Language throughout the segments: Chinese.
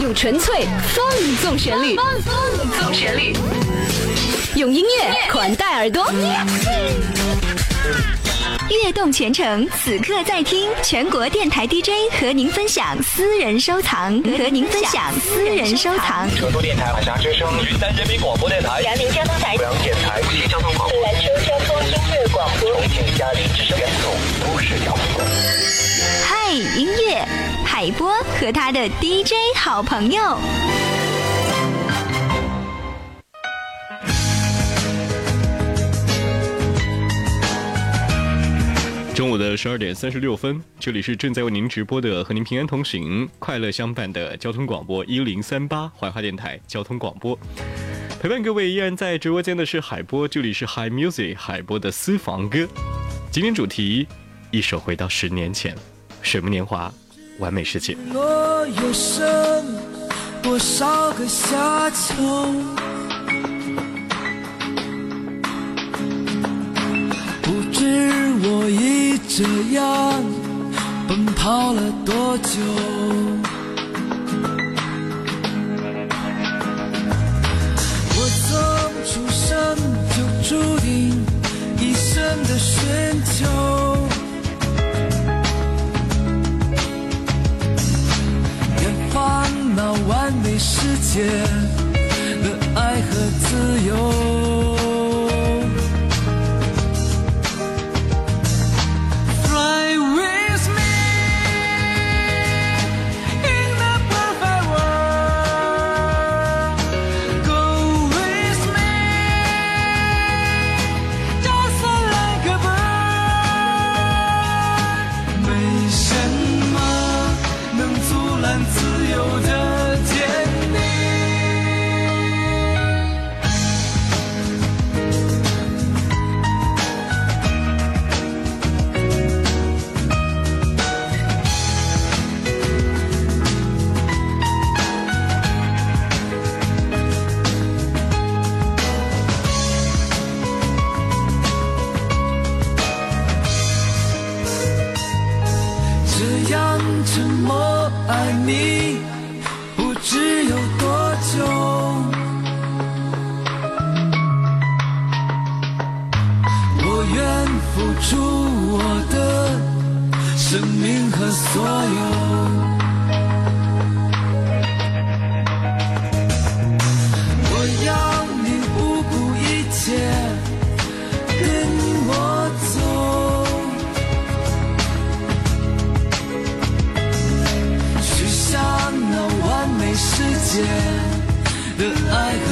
用纯粹放纵旋律，放纵旋律，用音乐款待耳朵。悦动全程，此刻在听全国电台 DJ 和您分享私人收藏，和您分享私人收藏。成都电台海峡之声，云南人民广播电台，辽宁交通台，贵阳电台，无锡交通广播，兰州交通音乐广播，重庆嘉陵之声，联动都市摇滚。嗨，音乐，海波和他的 DJ 好朋友。中午的十二点三十六分，这里是正在为您直播的和您平安同行、快乐相伴的交通广播一零三八怀化电台交通广播。陪伴各位依然在直播间的是海波，这里是 High Music 海波的私房歌。今天主题：一首回到十年前，水木年华，完美世界。落又剩多少个夏秋？不知我已这样奔跑了多久。我从出生就注定一生的寻求。世界。沉默爱你，不知有多久。我愿付出我的生命和所有。的爱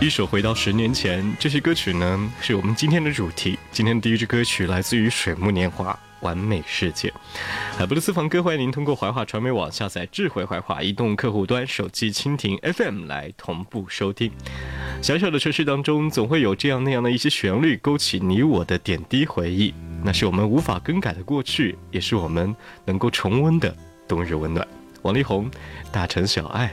一首回到十年前，这些歌曲呢是我们今天的主题。今天的第一支歌曲来自于水木年华，完美世界。海波的私房歌，欢迎您通过怀化传媒网下载智慧怀化移动客户端、手机蜻蜓 FM 来同步收听。小小的城市当中，总会有这样那样的一些旋律，勾起你我的点滴回忆。那是我们无法更改的过去，也是我们能够重温的冬日温暖。王力宏，《大城小爱》。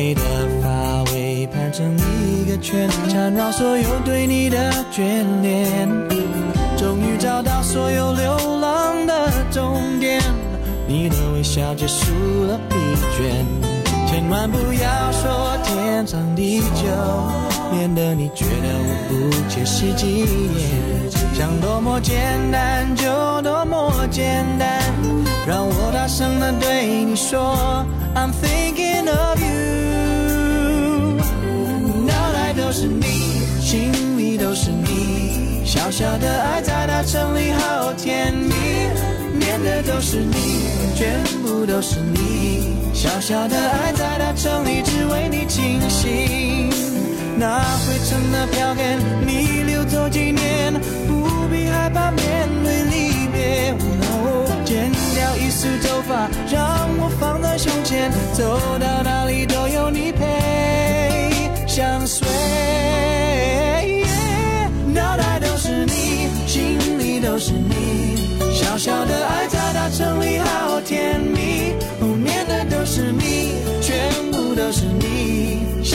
乌黑的发尾盘成一个圈，缠绕所有对你的眷恋。终于找到所有流浪的终点，你的微笑结束了疲倦。千万不要说天长地久，免得你觉得我不切实际。想多么简单就多么简单，让我大声的对你说，I'm thinking of you。脑袋都是你，心里都是你，小小的爱在大城里好甜的都是你，全部都是你，小小的爱在大城里只为你倾心。那灰尘的票根，你留作纪念，不必害怕面对离别。哦，剪掉一束头发，让我放在胸前，走到哪里都有你陪，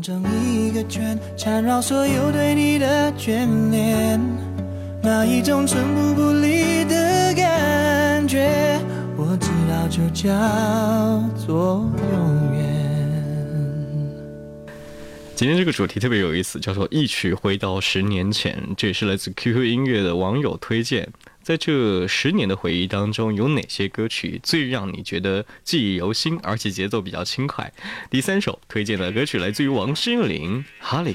尾盘成一个圈，缠绕所有对你的眷恋。那一种寸步不离的感觉，我知道就叫做永远。今天这个主题特别有意思，叫做“一曲回到十年前”，这也是来自 QQ 音乐的网友推荐。在这十年的回忆当中，有哪些歌曲最让你觉得记忆犹新，而且节奏比较轻快？第三首推荐的歌曲来自于王心凌，《哈林》。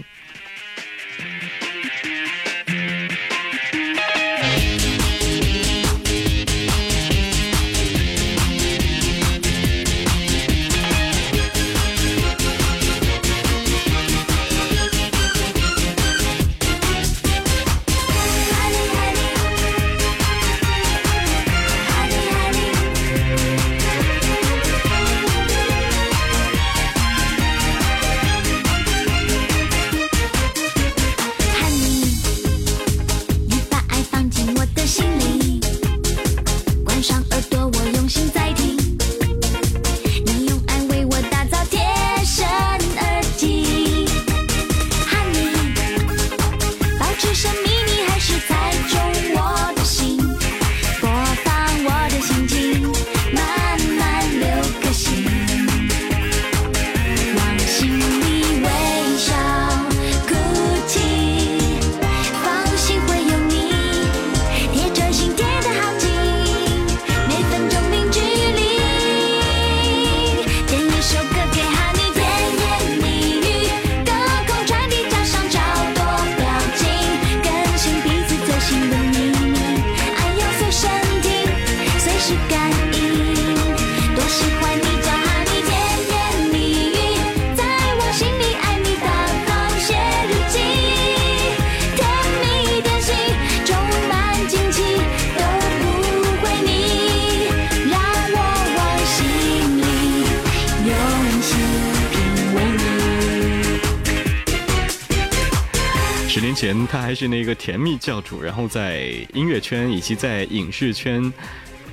他还是那个甜蜜教主，然后在音乐圈以及在影视圈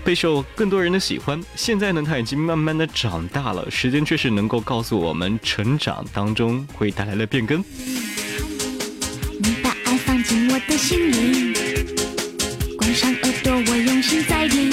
备受更多人的喜欢。现在呢，他已经慢慢的长大了，时间确实能够告诉我们成长当中会带来的变更。你把爱放进我的心里，关上耳朵，我用心在听。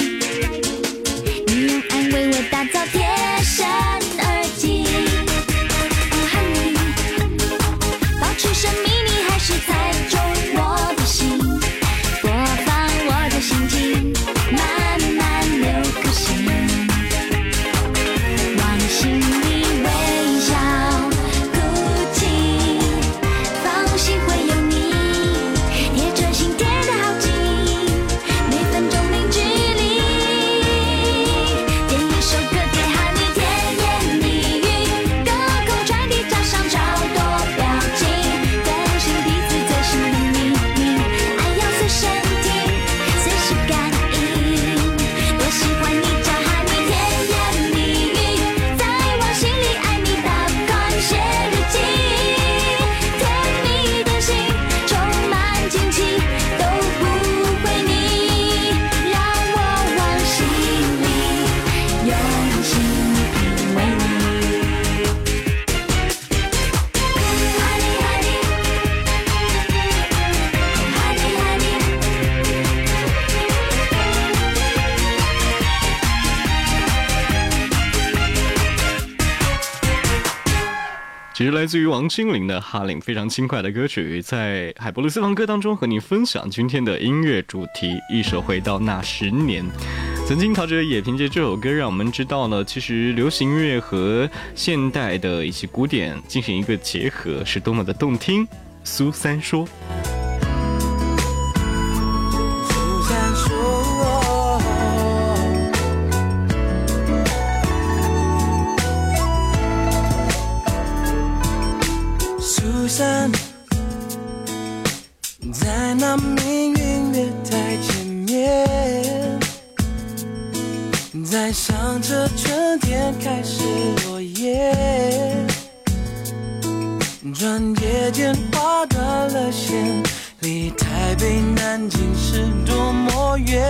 其实来自于王心凌的哈林非常轻快的歌曲，在海波路斯房歌当中和你分享今天的音乐主题，一首回到那十年，曾经陶喆也凭借这首歌让我们知道了其实流行音乐和现代的一些古典进行一个结合是多么的动听，苏三说。开始落叶。转眼间划断了线离台北南京是多么远。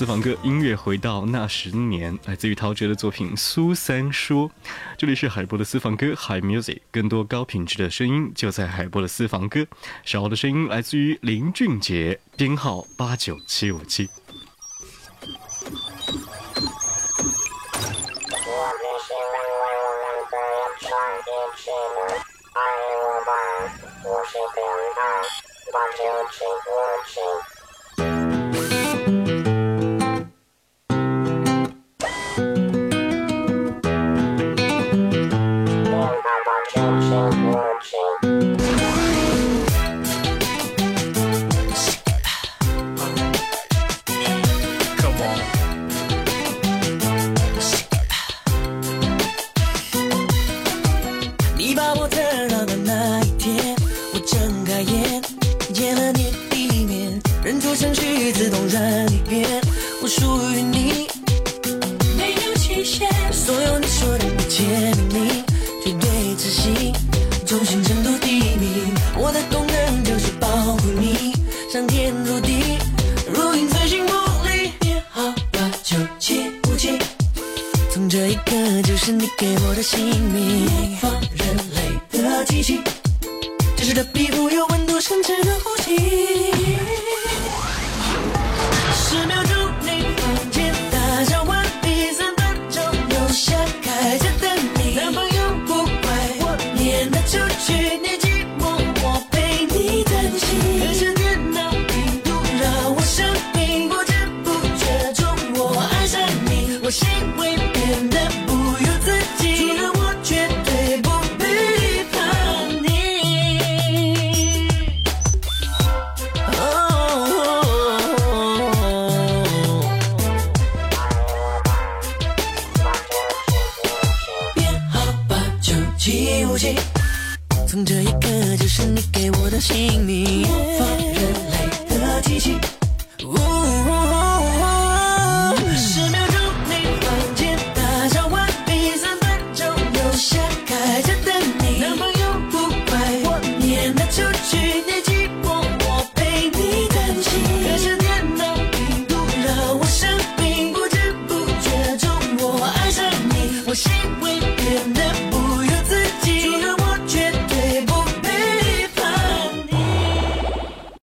私房歌，音乐回到那十年，来自于陶喆的作品《苏三说》。这里是海波的私房歌，Hi Music，更多高品质的声音就在海波的私房歌。小的声音来自于林俊杰，编号八九七五七。你把我等到的那一天，我睁开眼，见了你的一面，认出程序自动转一遍，我属于你，没有期限。所有你说的一切命令，绝对执行，忠心程度第一名。我的功能就是保护你，上天入地，如影随形不离。编号八九七五七。从这一刻就是你给我的姓名，九七五七，从这一刻就是你给我的姓名，